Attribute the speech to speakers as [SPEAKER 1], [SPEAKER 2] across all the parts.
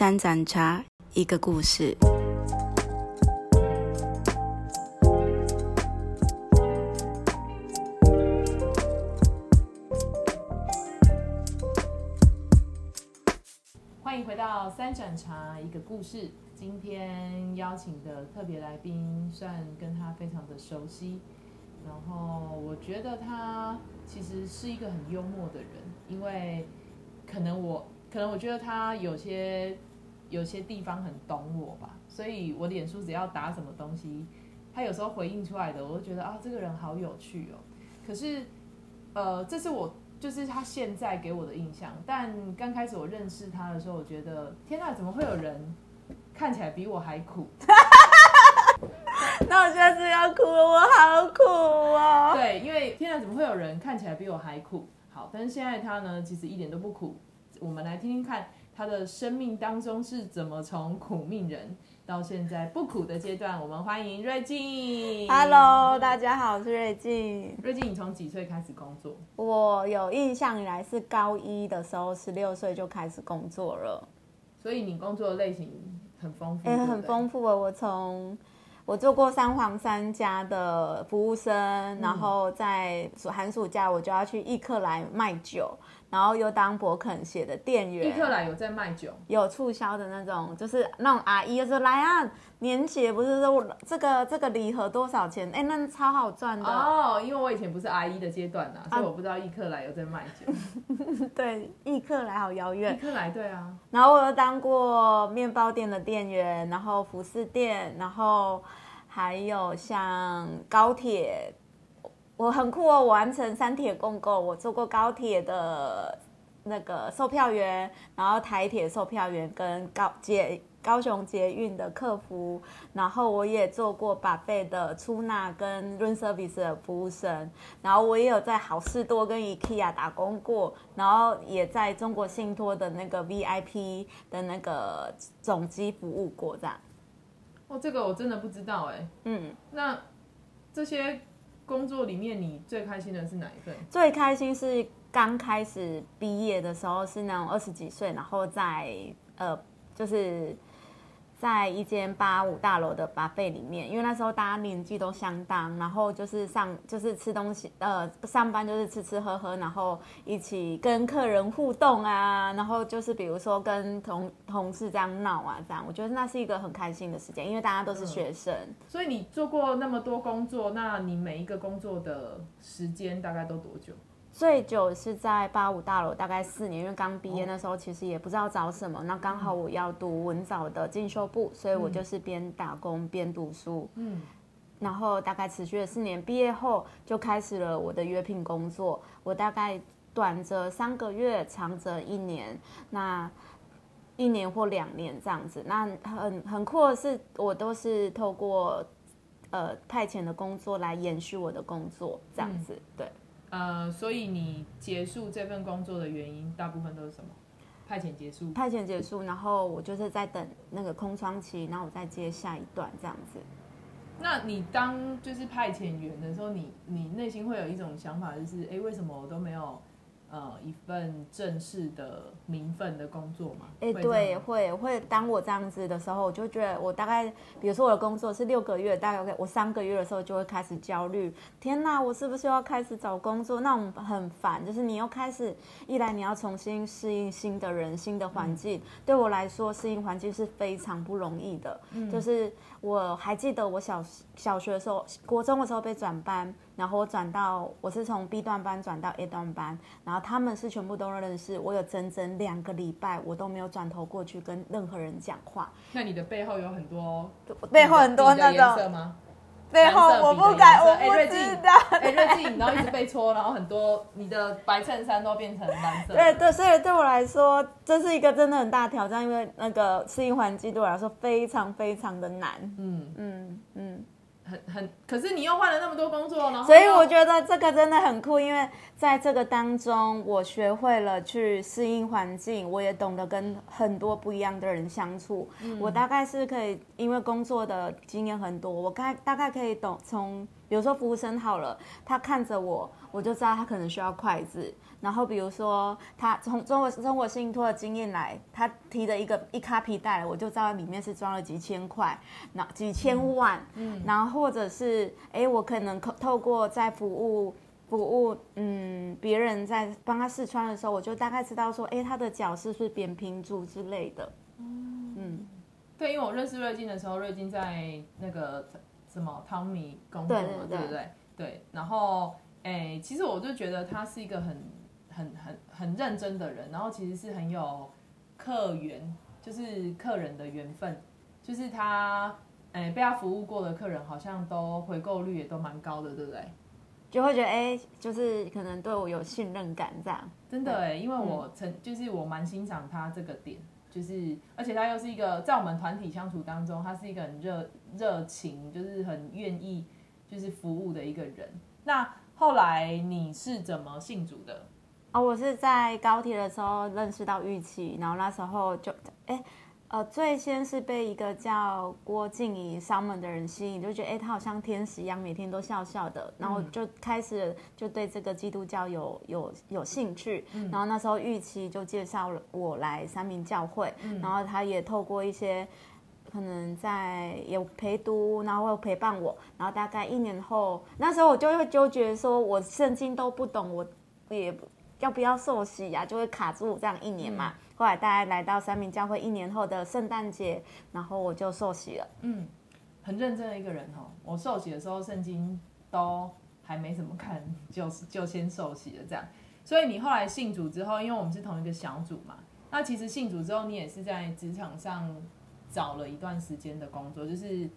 [SPEAKER 1] 三盏茶，一个故事。
[SPEAKER 2] 欢迎回到三盏茶一个故事。今天邀请的特别来宾，算跟他非常的熟悉。然后我觉得他其实是一个很幽默的人，因为可能我可能我觉得他有些有些地方很懂我吧，所以我脸书只要打什么东西，他有时候回应出来的，我就觉得啊，这个人好有趣哦。可是呃，这是我就是他现在给我的印象，但刚开始我认识他的时候，我觉得天呐，怎么会有人看起来比我还苦？
[SPEAKER 1] 那我现在是要哭了，我好苦哦。
[SPEAKER 2] 对，因为天啊，怎么会有人看起来比我还苦？好，但是现在他呢，其实一点都不苦。我们来听听看他的生命当中是怎么从苦命人到现在不苦的阶段。我们欢迎瑞静。
[SPEAKER 1] Hello，大家好，我是瑞静。
[SPEAKER 2] 瑞静，你从几岁开始工作？
[SPEAKER 1] 我有印象以来是高一的时候，十六岁就开始工作了。
[SPEAKER 2] 所以你工作的类型很丰富，
[SPEAKER 1] 哎、很丰富哦。我从我做过三皇三家的服务生，然后在寒暑假我就要去易客来卖酒，然后又当博肯写的店员。
[SPEAKER 2] 易克莱有在卖酒，
[SPEAKER 1] 有促销的那种，就是那种阿姨就说来啊，年节不是说这个这个礼盒多少钱？哎、那超好赚的。
[SPEAKER 2] 哦，因为我以前不是阿姨的阶段呐，所以我不知道易克莱有在卖酒。
[SPEAKER 1] 对，易客来好遥远
[SPEAKER 2] 易。克莱对啊，
[SPEAKER 1] 然后我又当过面包店的店员，然后服饰店，然后还有像高铁，我很酷哦，我完成三铁共构，我做过高铁的那个售票员，然后台铁售票员跟高捷高雄捷运的客服，然后我也做过把费的出纳跟 room service 的服务生，然后我也有在好事多跟 IKEA 打工过，然后也在中国信托的那个 VIP 的那个总机服务过，这样。
[SPEAKER 2] 哦，这个我真的不知道哎。
[SPEAKER 1] 嗯，
[SPEAKER 2] 那这些工作里面，你最开心的是哪一份？
[SPEAKER 1] 最开心是刚开始毕业的时候，是那种二十几岁，然后在呃，就是在一间八五大楼的八费里面，因为那时候大家年纪都相当，然后就是上就是吃东西，呃，上班就是吃吃喝喝，然后一起跟客人互动啊，然后就是比如说跟同同事这样闹啊，这样，我觉得那是一个很开心的时间，因为大家都是学生。
[SPEAKER 2] 所以你做过那么多工作，那你每一个工作的时间大概都多久？
[SPEAKER 1] 最久是在八五大楼，大概四年，因为刚毕业那时候其实也不知道找什么，那刚好我要读文藻的进修部，所以我就是边打工边读书，
[SPEAKER 2] 嗯，
[SPEAKER 1] 然后大概持续了四年，毕业后就开始了我的约聘工作，我大概短则三个月，长则一年，那一年或两年这样子。那很很酷的是，我都是透过呃派遣的工作来延续我的工作，这样子，对。
[SPEAKER 2] 呃，所以你结束这份工作的原因，大部分都是什么？派遣结束。
[SPEAKER 1] 派遣结束，然后我就是在等那个空窗期，然后我再接下一段这样子。
[SPEAKER 2] 那你当就是派遣员的时候，你你内心会有一种想法，就是哎，诶为什么我都没有呃一份正式的名分的工作嘛？
[SPEAKER 1] 哎、对，会会，当我这样子的时候，我就觉得我大概，比如说我的工作是六个月，大概我三个月的时候就会开始焦虑。天哪，我是不是要开始找工作？那种很烦，就是你又开始，一来你要重新适应新的人、新的环境，对我来说适应环境是非常不容易的。就是我还记得我小小学的时候，国中的时候被转班，然后我转到我是从 B 段班转到 A 段班，然后他们是全部都认识，我有整整两个礼拜我都没有转头过去跟任何人讲话，
[SPEAKER 2] 那你的背后有很多
[SPEAKER 1] 背后很多那种？背后我不敢，我不知道。
[SPEAKER 2] 哎，瑞静，然后一直被戳，然后很多你的白衬衫都变成蓝色。
[SPEAKER 1] 对对，所以对我来说，这是一个真的很大挑战，因为那个适应环境对我来说非常非常的难。
[SPEAKER 2] 嗯，
[SPEAKER 1] 嗯嗯，
[SPEAKER 2] 很很可是你又换了那么多工作，然后
[SPEAKER 1] 所以我觉得这个真的很酷，因为在这个当中，我学会了去适应环境，我也懂得跟很多不一样的人相处。我大概是可以，因为工作的经验很多，我大大概可以懂从，比如说服务生好了，他看着我，我就知道他可能需要筷子。然后比如说他从中国中国信托的经验来，他提的一个一卡皮带，我就知道里面是装了几千块，那几千万，嗯，然后或者是哎，我可能透过在服务服务，嗯，别人在帮他试穿的时候，我就大概知道说，哎，他的脚是不是扁平足之类的，
[SPEAKER 2] 嗯，对，因为我认识瑞金的时候，瑞金在那个什么汤米工作嘛，对不对？对，然后哎，其实我就觉得他是一个很。很很很认真的人，然后其实是很有客源，就是客人的缘分，就是他，哎，被他服务过的客人好像都回购率也都蛮高的，对不对？
[SPEAKER 1] 就会觉得哎，就是可能对我有信任感这样。
[SPEAKER 2] 真的哎，因为我曾就是我蛮欣赏他这个点，就是而且他又是一个在我们团体相处当中，他是一个很热热情，就是很愿意就是服务的一个人。那后来你是怎么信主的？
[SPEAKER 1] 哦，我是在高铁的时候认识到玉琪，然后那时候就，哎，呃，最先是被一个叫郭静怡上门的人吸引，就觉得哎，他好像天使一样，每天都笑笑的，然后就开始就对这个基督教有有有兴趣，然后那时候玉琪就介绍了我来三明教会，然后他也透过一些可能在有陪读，然后陪伴我，然后大概一年后，那时候我就会纠结说，我圣经都不懂，我也。要不要受洗呀？就会卡住这样一年嘛。后来大概来到三明教会一年后的圣诞节，然后我就受洗了。嗯，
[SPEAKER 2] 很认真的一个人哦。我受洗的时候，圣经都还没怎么看，就就先受洗了这样。所以你后来信主之后，因为我们是同一个小组嘛，那其实信主之后，你也是在职场上找了一段时间的工作，就是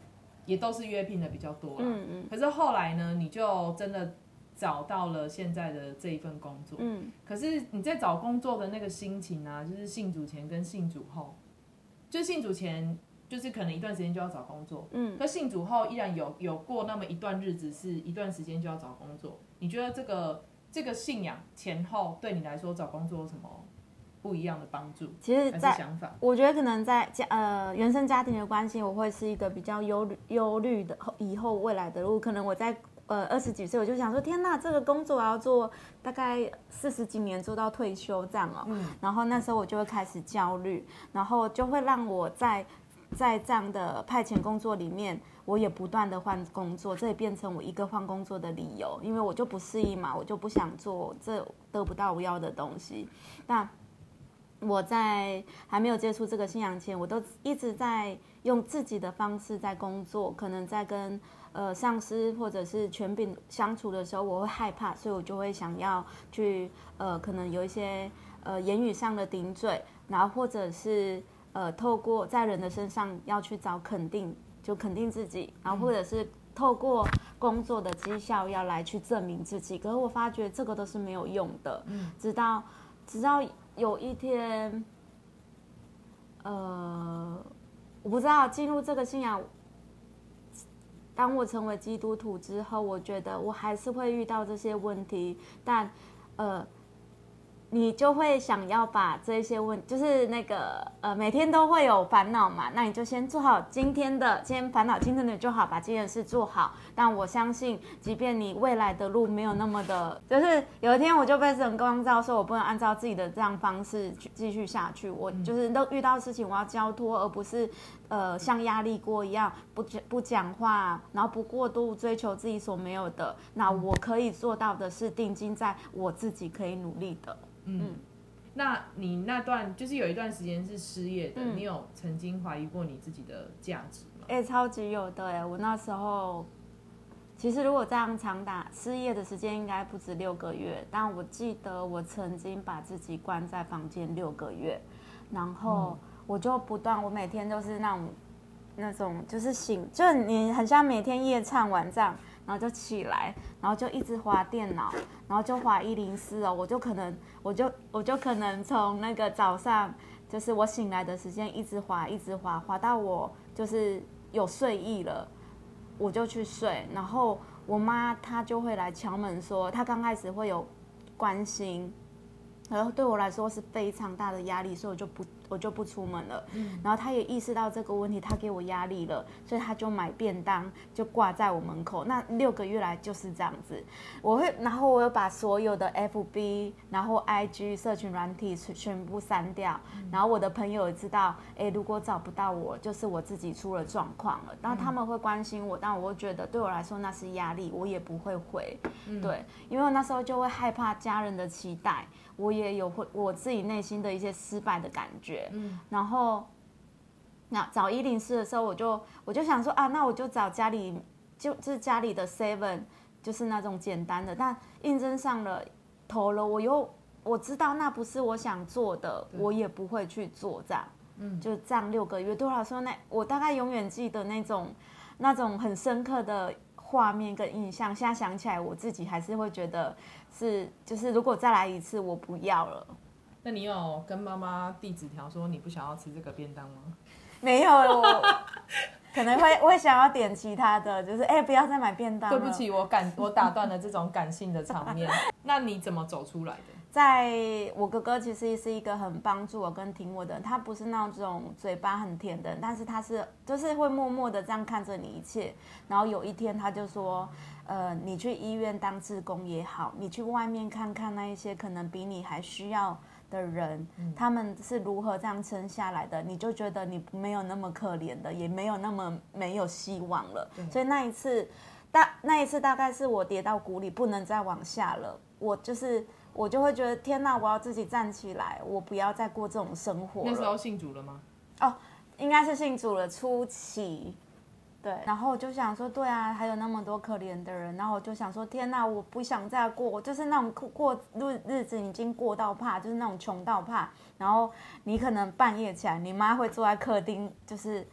[SPEAKER 2] 也都是约聘的比较多了。嗯嗯。可是后来呢，你就真的。找到了现在的这一份工作，嗯，可是你在找工作的那个心情啊，就是信主前跟信主后，就信主前就是可能一段时间就要找工作，嗯，可信主后依然有有过那么一段日子是一段时间就要找工作。你觉得这个这个信仰前后对你来说找工作有什么不一样的帮助？
[SPEAKER 1] 其实，在想法，我觉得可能在家呃原生家庭的关系，我会是一个比较忧虑忧虑的以后未来的路，可能我在。呃，二十几岁我就想说，天呐，这个工作我要做大概四十几年，做到退休这样哦。嗯。然后那时候我就会开始焦虑，然后就会让我在在这样的派遣工作里面，我也不断的换工作，这也变成我一个换工作的理由，因为我就不适应嘛，我就不想做这得不到我要的东西。那我在还没有接触这个信仰前，我都一直在用自己的方式在工作，可能在跟。呃，上司或者是权柄相处的时候，我会害怕，所以我就会想要去呃，可能有一些呃言语上的顶嘴，然后或者是呃透过在人的身上要去找肯定，就肯定自己，然后或者是透过工作的绩效要来去证明自己。可是我发觉这个都是没有用的，直到直到有一天，呃，我不知道进入这个信仰。当我成为基督徒之后，我觉得我还是会遇到这些问题，但，呃。你就会想要把这些问，就是那个呃，每天都会有烦恼嘛，那你就先做好今天的，今天烦恼今天的就好，把这件事做好。但我相信，即便你未来的路没有那么的，就是有一天我就被神光照，说我不能按照自己的这样方式去继续下去。我就是都遇到事情，我要交托，而不是呃像压力锅一样不讲不讲话，然后不过度追求自己所没有的。那我可以做到的是定睛在我自己可以努力的。嗯，
[SPEAKER 2] 那你那段就是有一段时间是失业的，你有曾经怀疑过你自己的价值吗？
[SPEAKER 1] 哎，超级有的哎！我那时候其实如果这样长达失业的时间应该不止六个月，但我记得我曾经把自己关在房间六个月，然后我就不断，我每天都是那种那种就是醒，就你很像每天夜唱完这样。然后就起来，然后就一直滑电脑，然后就滑一零四哦，我就可能，我就我就可能从那个早上，就是我醒来的时间一直滑，一直滑，滑到我就是有睡意了，我就去睡，然后我妈她就会来敲门说，她刚开始会有关心，然后对我来说是非常大的压力，所以我就不我就不出门了。嗯，然后他也意识到这个问题，他给我压力了，所以他就买便当就挂在我门口。那六个月来就是这样子，我会，然后我又把所有的 FB，然后 IG 社群软体全全部删掉，然后我的朋友也知道，哎，如果找不到我，就是我自己出了状况了。然后他们会关心我，但我会觉得对我来说那是压力，我也不会回，对，因为我那时候就会害怕家人的期待。我也有会我自己内心的一些失败的感觉，嗯，然后那找一零四的时候，我就我就想说啊，那我就找家里就就是家里的 seven，就是那种简单的，但应征上了投了，我又我知道那不是我想做的，我也不会去做这样，嗯，就这样六个月。对我来说，那我大概永远记得那种那种很深刻的画面跟印象，现在想起来，我自己还是会觉得。是，就是如果再来一次，我不要了。
[SPEAKER 2] 那你有跟妈妈递纸条说你不想要吃这个便当吗？
[SPEAKER 1] 没有，我可能会会想要点其他的，就是哎，不要再买便当。
[SPEAKER 2] 对不起，我感我打断了这种感性的场面。那你怎么走出来的？
[SPEAKER 1] 在我哥哥其实是一个很帮助我跟挺我的，他不是那种嘴巴很甜的人，但是他是就是会默默的这样看着你一切。然后有一天他就说。呃，你去医院当志工也好，你去外面看看那一些可能比你还需要的人，他们是如何这样撑下来的，你就觉得你没有那么可怜的，也没有那么没有希望了。所以那一次，大那一次大概是我跌到谷里，不能再往下了。我就是我就会觉得天哪，我要自己站起来，我不要再过这种生活。
[SPEAKER 2] 那时候信主了吗？
[SPEAKER 1] 哦，应该是信主了初期。对，然后我就想说，对啊，还有那么多可怜的人，然后我就想说，天哪，我不想再过，就是那种过日日子已经过到怕，就是那种穷到怕。然后你可能半夜起来，你妈会坐在客厅，就是，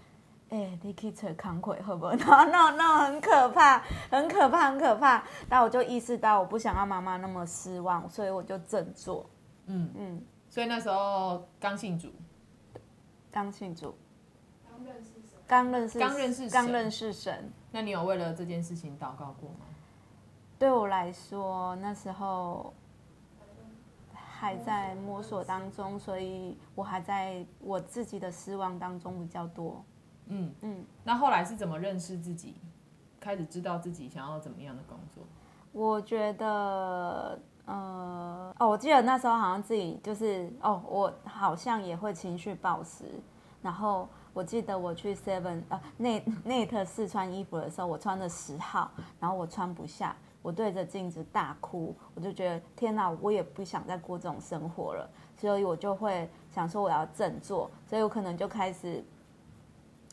[SPEAKER 1] 哎，你可以扯康会会不会？然 后那那很可怕，很可怕，很可怕。那我就意识到，我不想让妈妈那么失望，所以我就振作。
[SPEAKER 2] 嗯嗯，所以那时候刚信主，
[SPEAKER 1] 刚信主。
[SPEAKER 2] 刚认识，
[SPEAKER 1] 刚认识，刚认识神。
[SPEAKER 2] 那你有为了这件事情祷告过吗？
[SPEAKER 1] 对我来说，那时候还在摸索当中，所以我还在我自己的失望当中比较多。
[SPEAKER 2] 嗯嗯。那后来是怎么认识自己，开始知道自己想要怎么样的工作？
[SPEAKER 1] 我觉得，呃，哦，我记得那时候好像自己就是，哦，我好像也会情绪暴食，然后。我记得我去 Seven 呃内内特试穿衣服的时候，我穿的十号，然后我穿不下，我对着镜子大哭，我就觉得天哪，我也不想再过这种生活了，所以我就会想说我要振作，所以我可能就开始，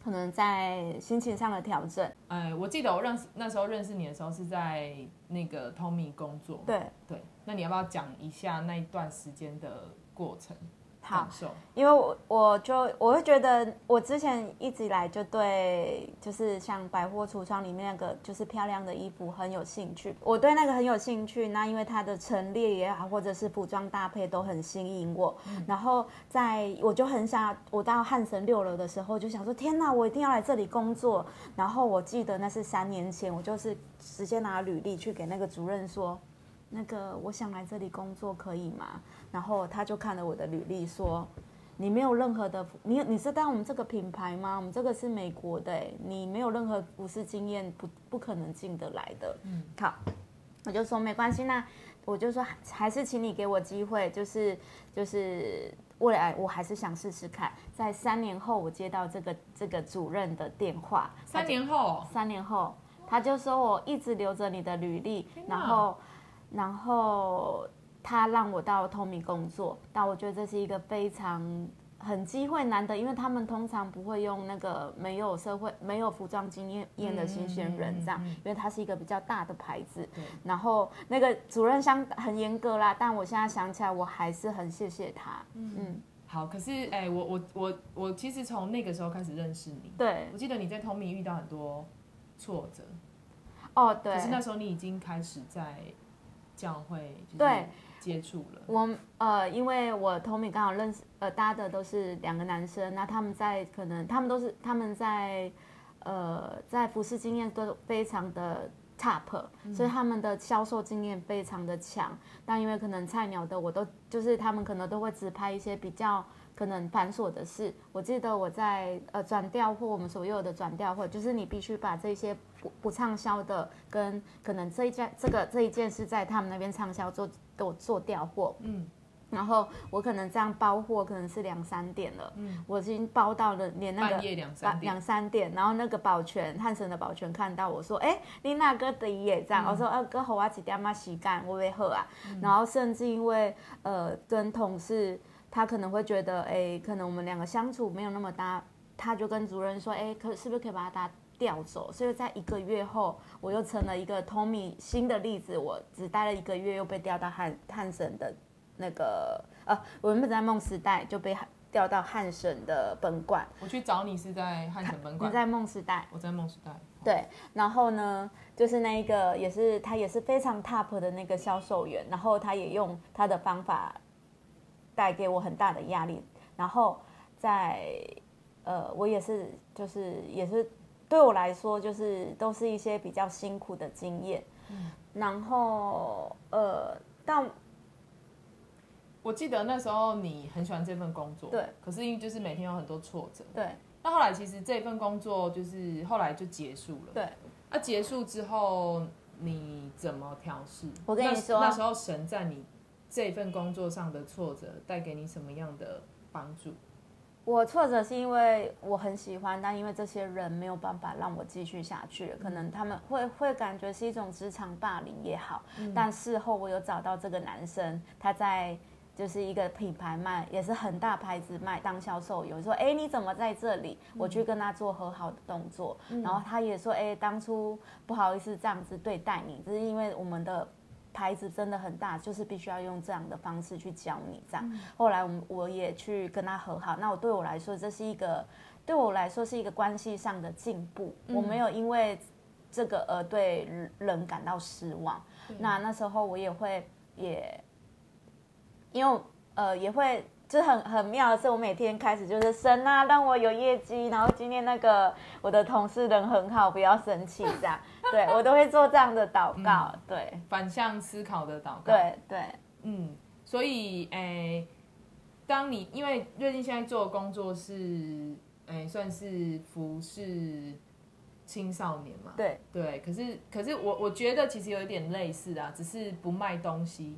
[SPEAKER 1] 可能在心情上的调整。
[SPEAKER 2] 哎，我记得我认识那时候认识你的时候是在那个 Tommy 工作，
[SPEAKER 1] 对
[SPEAKER 2] 对，那你要不要讲一下那一段时间的过程？好，
[SPEAKER 1] 因为我我就我会觉得，我之前一直以来就对，就是像百货橱窗里面那个就是漂亮的衣服很有兴趣。我对那个很有兴趣，那因为它的陈列也好，或者是服装搭配都很吸引我。然后在我就很想，我到汉神六楼的时候就想说，天哪，我一定要来这里工作。然后我记得那是三年前，我就是直接拿履历去给那个主任说。那个，我想来这里工作，可以吗？然后他就看了我的履历，说：“你没有任何的，你你知道我们这个品牌吗？我们这个是美国的，你没有任何服饰经验，不不可能进得来的。”嗯，好，我就说没关系，那我就说还是请你给我机会，就是就是未来我还是想试试看。在三年后，我接到这个这个主任的电话，
[SPEAKER 2] 三年后，
[SPEAKER 1] 三年后，他就说我一直留着你的履历，然后。然后他让我到透明工作，但我觉得这是一个非常很机会难得，因为他们通常不会用那个没有社会、没有服装经验的新鲜人这样，因为它是一个比较大的牌子。然后那个主任相很严格啦，但我现在想起来，我还是很谢谢他。
[SPEAKER 2] 嗯，好，可是哎，我我我我其实从那个时候开始认识你，
[SPEAKER 1] 对
[SPEAKER 2] 我记得你在通明遇到很多挫折。
[SPEAKER 1] 哦，对。
[SPEAKER 2] 可是那时候你已经开始在。教会对。接触了。
[SPEAKER 1] 我呃，因为我 Tommy 刚好认识呃搭的都是两个男生，那他们在可能他们都是他们在呃在服饰经验都非常的 top，、所以他们的销售经验非常的强。但因为可能菜鸟的我都就是他们可能都会只拍一些比较可能繁琐的事。我记得我在呃转调货，我们所有的转调货，就是你必须把这些不不畅销的跟可能这一件这个这一件是在他们那边畅销做都做调货，
[SPEAKER 2] 嗯，
[SPEAKER 1] 然后我可能这样包货可能是两三点了，
[SPEAKER 2] 嗯
[SPEAKER 1] 我已经包到了连那个
[SPEAKER 2] 半夜两三点。
[SPEAKER 1] 两三点，然后那个保全汉神的保全看到我说，哎、你那个的也这样，
[SPEAKER 2] 嗯。
[SPEAKER 1] 我说，呃，哥好我几点嘛洗干，我会喝啊，然后甚至因为呃跟同事，他可能会觉得，哎、可能我们两个相处没有那么搭，他就跟主任说，哎、可是不是可以把他调走？所以在一个月后，我又成了一个 Tommy 新的例子，我只待了一个月又被调到汉汉省的那个，呃，我原本在梦时代就被调到汉省的本馆，
[SPEAKER 2] 我去找你是在汉省本馆，
[SPEAKER 1] 你在梦时代。
[SPEAKER 2] 我在梦时代。
[SPEAKER 1] 对，然后呢，就是那一个也是他也是非常 top 的那个销售员，然后他也用他的方法带给我很大的压力，然后在呃，我也是就是也是对我来说就是都是一些比较辛苦的经验，然后呃，但
[SPEAKER 2] 我记得那时候你很喜欢这份工作，
[SPEAKER 1] 对，
[SPEAKER 2] 可是因为就是每天有很多挫折，
[SPEAKER 1] 对。
[SPEAKER 2] 那后来其实这份工作就是后来就结束了，
[SPEAKER 1] 对，
[SPEAKER 2] 那、结束之后你怎么调试？
[SPEAKER 1] 我跟你说。
[SPEAKER 2] 那时候神在你这份工作上的挫折带给你什么样的帮助？
[SPEAKER 1] 我挫折是因为我很喜欢，但因为这些人没有办法让我继续下去，可能他们会会感觉是一种职场霸凌也好，但事后我有找到这个男生，他在就是一个品牌卖，也是很大牌子卖当销售员，说哎你怎么在这里？我去跟他做和好的动作，然后他也说哎当初不好意思这样子对待你，只是因为我们的。牌子真的很大，就是必须要用这样的方式去教你这样。后来我们我也去跟他和好，那我对我来说这是一个对我来说是一个关系上的进步，我没有因为这个而对人感到失望。那那时候我也会也因为呃也会。就很很妙的是，我每天开始就是神啊，让我有业绩，然后今天那个我的同事人很好，不要生气这样，对我都会做这样的祷告，对。
[SPEAKER 2] 反向思考的祷告。，
[SPEAKER 1] 对对，
[SPEAKER 2] 嗯，所以诶、当你因为瑞金现在做的工作是诶、算是服侍青少年嘛，
[SPEAKER 1] 对。
[SPEAKER 2] 对，可是可是我我觉得其实有一点类似啊，只是不卖东西，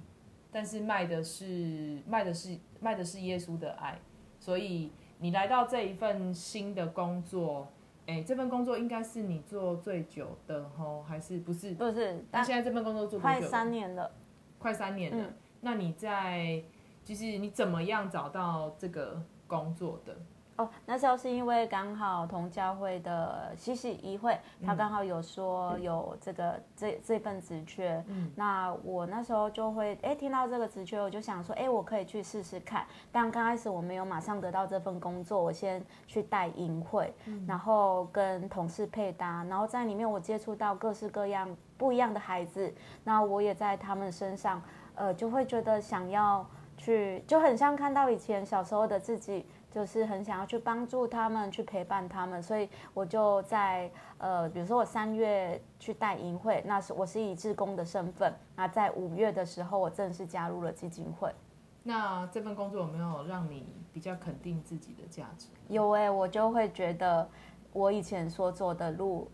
[SPEAKER 2] 但是卖的是卖的是卖的是耶稣的爱，所以你来到这一份新的工作，哎，这份工作应该是你做最久的吼，还是不是？
[SPEAKER 1] 不是，
[SPEAKER 2] 那
[SPEAKER 1] 但
[SPEAKER 2] 现在这份工作做多
[SPEAKER 1] 快
[SPEAKER 2] 久了？
[SPEAKER 1] 三年了。
[SPEAKER 2] 快三年了。
[SPEAKER 1] 嗯
[SPEAKER 2] 那你在就是你怎么样找到这个工作的？
[SPEAKER 1] 哦，那时候是因为刚好同教会的西西议会，他刚好有说有这个这这份职缺，
[SPEAKER 2] 嗯。
[SPEAKER 1] 那我那时候就会哎听到这个职缺，我就想说哎我可以去试试看。但刚开始我没有马上得到这份工作，我先去带营会，然后跟同事配搭，然后在里面我接触到各式各样不一样的孩子，那我也在他们身上，呃就会觉得想要去，就很像看到以前小时候的自己。就是很想要去帮助他们，去陪伴他们，所以我就在呃，比如说我三月去带营会，那是我是以志工的身份，那在五月的时候，我正式加入了基金会。
[SPEAKER 2] 那这份工作有没有让你比较肯定自己的价值？
[SPEAKER 1] 有哎、我就会觉得我以前所走的路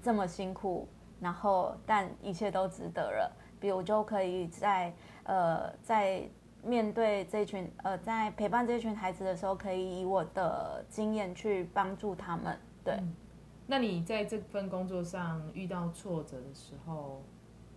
[SPEAKER 1] 这么辛苦，然后但一切都值得了。比如我就可以在呃在面对这群呃在陪伴这群孩子的时候，可以以我的经验去帮助他们。对。
[SPEAKER 2] 那你在这份工作上遇到挫折的时候，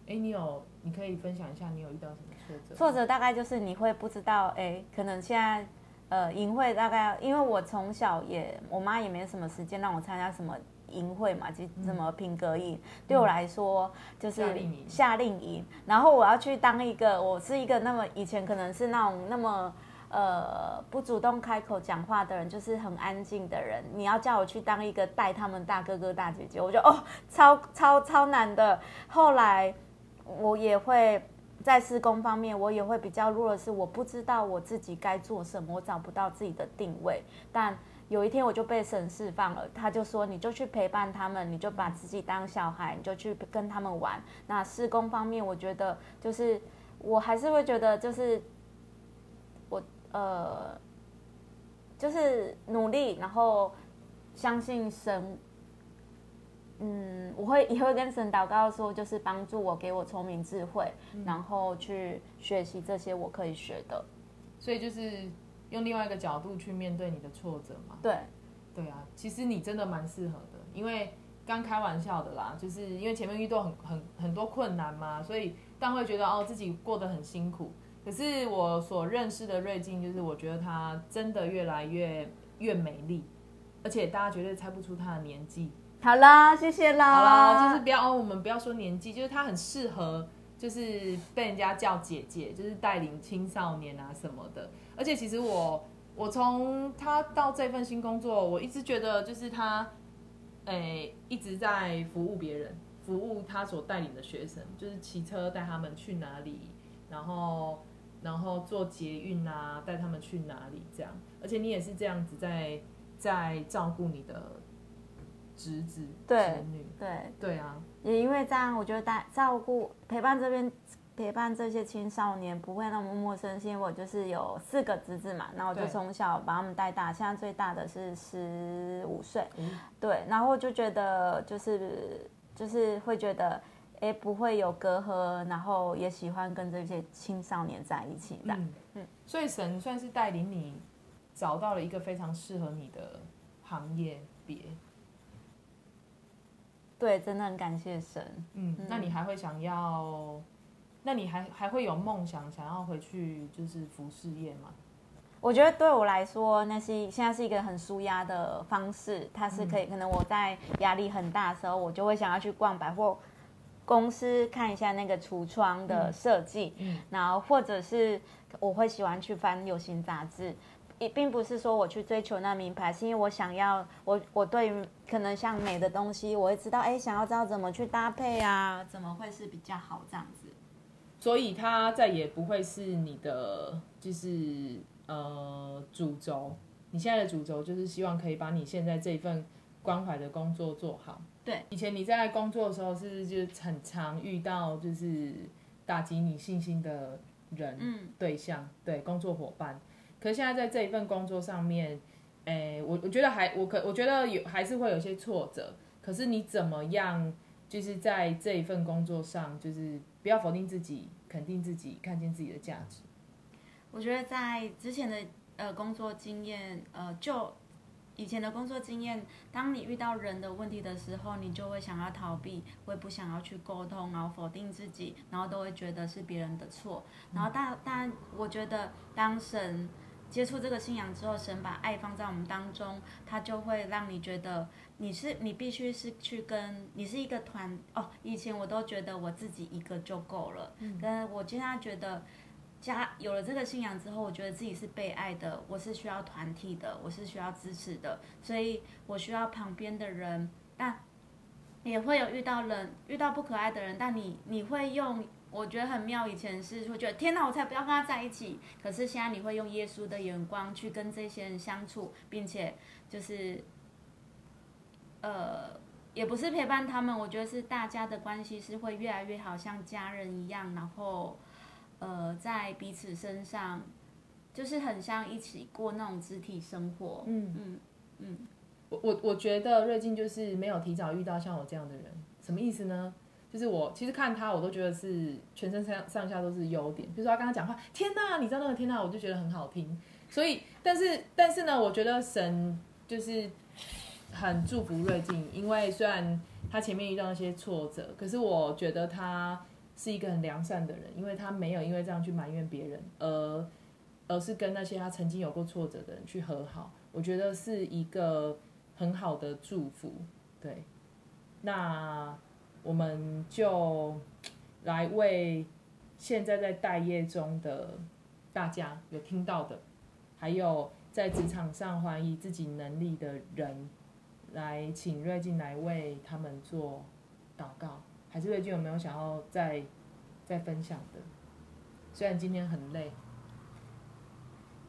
[SPEAKER 2] 哎，你有你可以分享一下你有遇到什么挫折？
[SPEAKER 1] 挫折大概就是你会不知道，哎，可能现在呃营会大概，因为我从小也我妈也没什么时间让我参加什么营会嘛，就什么品格营，对我来说就是
[SPEAKER 2] 夏令营
[SPEAKER 1] 然后我要去当一个，我是一个那么以前可能是那种那么。呃，不主动开口讲话的人，就是很安静的人。你要叫我去当一个带他们大哥哥大姐姐，我就哦，超超超难的。后来我也会在施工方面，我也会比较弱的是，我不知道我自己该做什么，我找不到自己的定位。但有一天我就被神释放了，他就说，你就去陪伴他们，你就把自己当小孩，你就去跟他们玩。那施工方面，我觉得就是我还是会觉得就是我呃，就是努力，然后相信神。嗯，我会也会跟神祷告说，就是帮助我，给我聪明智慧，然后去学习这些我可以学的。
[SPEAKER 2] 所以就是用另外一个角度去面对你的挫折嘛。
[SPEAKER 1] 对，
[SPEAKER 2] 对啊，其实你真的蛮适合的，因为刚开玩笑的啦，就是因为前面遇到很很很多困难嘛，所以但会觉得哦自己过得很辛苦。可是我所认识的瑞静，就是我觉得她真的越来越越美丽，而且大家绝对猜不出她的年纪。
[SPEAKER 1] 好啦，谢谢啦。
[SPEAKER 2] 好啦，就是不要哦，我们不要说年纪，就是她很适合，就是被人家叫姐姐，就是带领青少年啊什么的。而且其实我，我从他到这份新工作，我一直觉得就是他，诶，一直在服务别人，服务他所带领的学生，就是骑车带他们去哪里，然后然后做捷运啊，带他们去哪里这样。而且你也是这样子在在照顾你的。侄子、侄女，
[SPEAKER 1] 对
[SPEAKER 2] 对啊，
[SPEAKER 1] 也因为这样，我觉得带照顾陪伴这边陪伴这些青少年不会那么陌生。因为我就是有四个侄子嘛，然后我就从小把他们带大，现在最大的是十五岁，对，然后就觉得就是就是会觉得哎不会有隔阂，然后也喜欢跟这些青少年在一起的，
[SPEAKER 2] 嗯，所以神算是带领你找到了一个非常适合你的行业别。
[SPEAKER 1] 对，真的很感谢神。
[SPEAKER 2] 嗯，那你还会想要？那你还还会有梦想，想要回去就是服饰业吗？
[SPEAKER 1] 我觉得对我来说，那是现在是一个很舒压的方式。它是可以，可能我在压力很大的时候，我就会想要去逛百货公司看一下那个橱窗的设计，嗯，然后或者是我会喜欢去翻流行杂志。也并不是说我去追求那名牌，是因为我想要我我对于可能像美的东西，我会知道哎，想要知道怎么去搭配啊，怎么会是比较好这样子。
[SPEAKER 2] 所以它再也不会是你的就是呃主轴，你现在的主轴就是希望可以把你现在这一份关怀的工作做好。
[SPEAKER 1] 对，
[SPEAKER 2] 以前你在工作的时候是不是就很常遇到就是打击你信心的人，嗯，对象，对工作伙伴。可现在在这一份工作上面，诶，我我觉得还我可我觉得有还是会有些挫折。可是你怎么样，就是在这一份工作上，就是不要否定自己，肯定自己，看见自己的价值。
[SPEAKER 1] 我觉得在之前的呃工作经验，呃，就以前的工作经验，当你遇到人的问题的时候，你就会想要逃避，会不想要去沟通，然后否定自己，然后都会觉得是别人的错。然后大但我觉得当神。接触这个信仰之后，神把爱放在我们当中，他就会让你觉得你是你必须是去跟你是一个团哦。以前我都觉得我自己一个就够了，嗯，但我现在觉得加有了这个信仰之后，我觉得自己是被爱的，我是需要团体的，我是需要支持的，所以我需要旁边的人，但也会有遇到人遇到不可爱的人，但你你会用。我觉得很妙，以前是会觉得天哪，我才不要跟他在一起。可是现在你会用耶稣的眼光去跟这些人相处，并且就是，呃，也不是陪伴他们，我觉得是大家的关系是会越来越好，像家人一样。然后，呃，在彼此身上，就是很像一起过那种肢体生活。嗯嗯
[SPEAKER 2] 嗯。我我我觉得瑞静就是没有提早遇到像我这样的人，什么意思呢？就是我其实看他，我都觉得是全身上上下都是优点。比如说他刚刚讲话，天呐，你知道那个天呐，我就觉得很好听。所以，但是但是呢，我觉得神就是很祝福瑞静，因为虽然他前面遇到一些挫折，可是我觉得他是一个很良善的人，因为他没有因为这样去埋怨别人，而而是跟那些他曾经有过挫折的人去和好。我觉得是一个很好的祝福。对，那。我们就来为现在在待业中的大家有听到的，还有在职场上怀疑自己能力的人，来请瑞静来为他们做祷告。还是瑞静有没有想要再再分享的？虽然今天很累，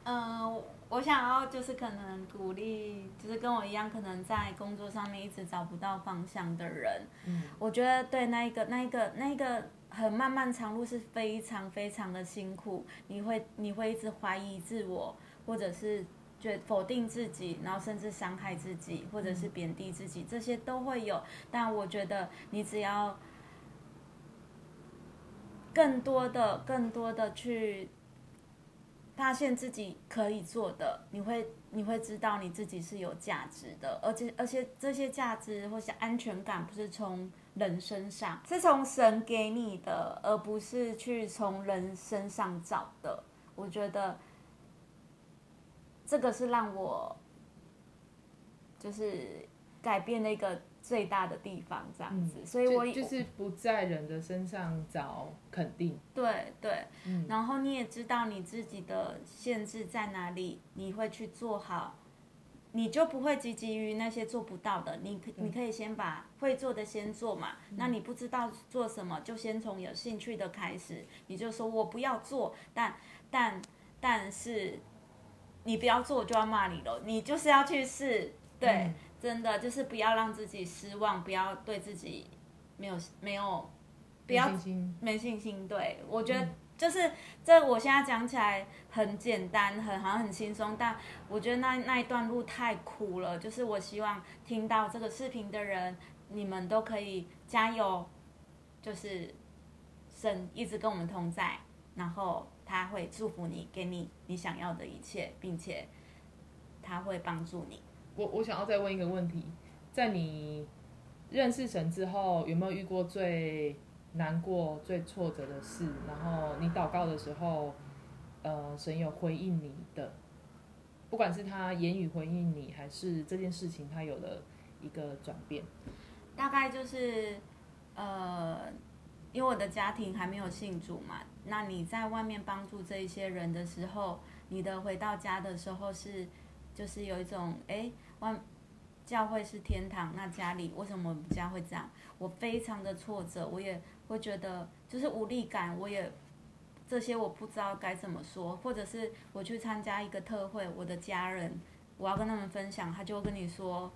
[SPEAKER 1] 嗯，我想要就是可能鼓励，就是跟我一样，可能在工作上面一直找不到方向的人。
[SPEAKER 2] 嗯，
[SPEAKER 1] 我觉得对那一个、那一个、那一个很漫漫长路是非常非常的辛苦，你会你会一直怀疑自我，或者是觉否定自己，然后甚至伤害自己，或者是贬低自己，这些都会有。但我觉得你只要更多的、更多的去发现自己可以做的，你会你会知道你自己是有价值的，而且而且这些价值或是安全感不是从人身上，是从神给你的，而不是去从人身上找的。我觉得这个是让我就是改变的一个最大的地方，这样子，所以我
[SPEAKER 2] 就就是不在人的身上找肯定。
[SPEAKER 1] 对对，
[SPEAKER 2] 嗯
[SPEAKER 1] 然后你也知道你自己的限制在哪里，你会去做好，你就不会汲汲于那些做不到的。你可你可以先把会做的先做嘛，那你不知道做什么，就先从有兴趣的开始。你就说我不要做，但但但是你不要做，我就要骂你了。你就是要去试，对，
[SPEAKER 2] 嗯
[SPEAKER 1] 真的就是不要让自己失望，不要对自己没有没有不要
[SPEAKER 2] 有信心
[SPEAKER 1] 没信心。对我觉得
[SPEAKER 2] 嗯
[SPEAKER 1] 就是这，我现在讲起来很简单，很好像很轻松，但我觉得那那一段路太苦了。就是我希望听到这个视频的人，你们都可以加油，就是神一直跟我们同在，然后他会祝福你，给你你想要的一切，并且他会帮助你。
[SPEAKER 2] 我我想要再问一个问题，在你认识神之后，有没有遇过最难过、最挫折的事？然后你祷告的时候，呃，神有回应你的，不管是他言语回应你，还是这件事情他有了一个转变。
[SPEAKER 1] 大概就是，呃，因为我的家庭还没有信主嘛，那你在外面帮助这一些人的时候，你的回到家的时候是，就是有一种，哎，外教会是天堂，那家里为什么我们家会这样？我非常的挫折，我也会觉得就是无力感，我也这些我不知道该怎么说，或者是我去参加一个特会，我的家人我要跟他们分享，他就会跟你说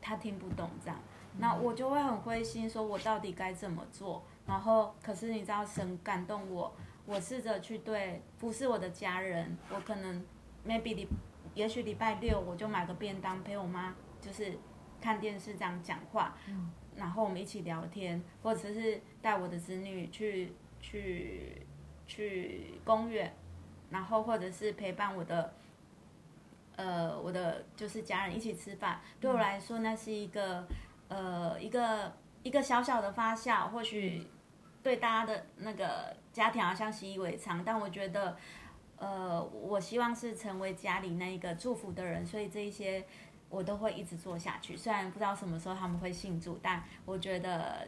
[SPEAKER 1] 他听不懂这样。那我就会很灰心，说我到底该怎么做？然后，可是你知道，神感动我，我试着去对服侍我的家人，我可能 maybe 礼，也许礼拜六我就买个便当陪我妈，就是看电视这样讲话，然后我们一起聊天，或者是带我的子女去去去公园，然后或者是陪伴我的。呃，我的就是家人一起吃饭，对我来说那是一个呃一个一个小小的发酵，或许对大家的那个家庭好像习以为常，但我觉得呃我希望是成为家里那一个祝福的人，所以这一些我都会一直做下去。虽然不知道什么时候他们会信主，但我觉得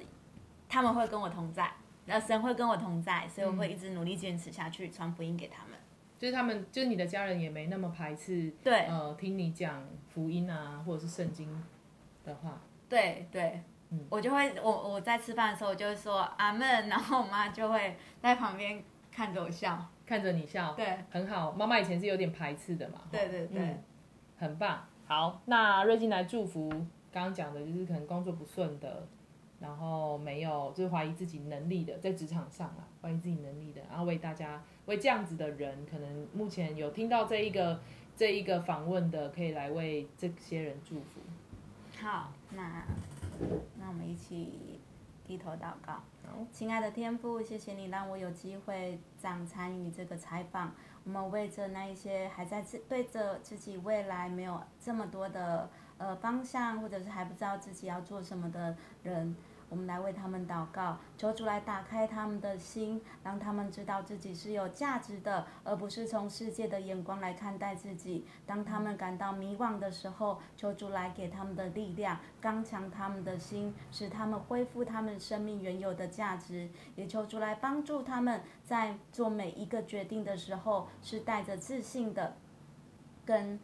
[SPEAKER 1] 他们会跟我同在，那神会跟我同在，所以我会一直努力坚持下去，传福音给他们。
[SPEAKER 2] 就是他们，就是你的家人也没那么排斥，
[SPEAKER 1] 对
[SPEAKER 2] 呃，听你讲福音啊，或者是圣经的话，
[SPEAKER 1] 对对，
[SPEAKER 2] 嗯
[SPEAKER 1] 我就会我我在吃饭的时候，我就会说阿门，然后我妈就会在旁边看着我笑。
[SPEAKER 2] 看着你笑，
[SPEAKER 1] 对
[SPEAKER 2] 很好。妈妈以前是有点排斥的嘛，
[SPEAKER 1] 对对对，
[SPEAKER 2] 嗯很棒。好，那瑞金来祝福刚刚讲的，就是可能工作不顺的，然后没有就是怀疑自己能力的，在职场上啊，怀疑自己能力的，然后为大家为这样子的人，可能目前有听到这一个这一个访问的，可以来为这些人祝福。
[SPEAKER 1] 好，那那我们一起低头祷告。亲爱的天父，谢谢你让我有机会这样参与这个采访。我们为着那一些还在自对着自己未来没有这么多的呃方向，或者是还不知道自己要做什么的人，我们来为他们祷告，求主来打开他们的心，让他们知道自己是有价值的，而不是从世界的眼光来看待自己。当他们感到迷惘的时候，求主来给他们的力量，刚强他们的心，使他们恢复他们生命原有的价值。也求主来帮助他们在做每一个决定的时候，是带着自信的，跟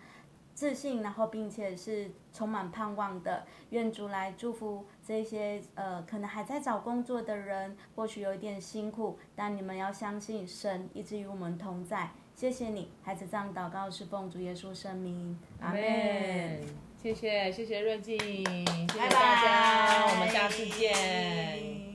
[SPEAKER 1] 自信，然后并且是充满盼望的。愿主来祝福这些呃，可能还在找工作的人，或许有一点辛苦，但你们要相信神一直与我们同在。谢谢你，孩子，这样祷告是奉主耶稣圣名，阿门。
[SPEAKER 2] 谢谢谢谢瑞静，谢谢大家，我们下次见。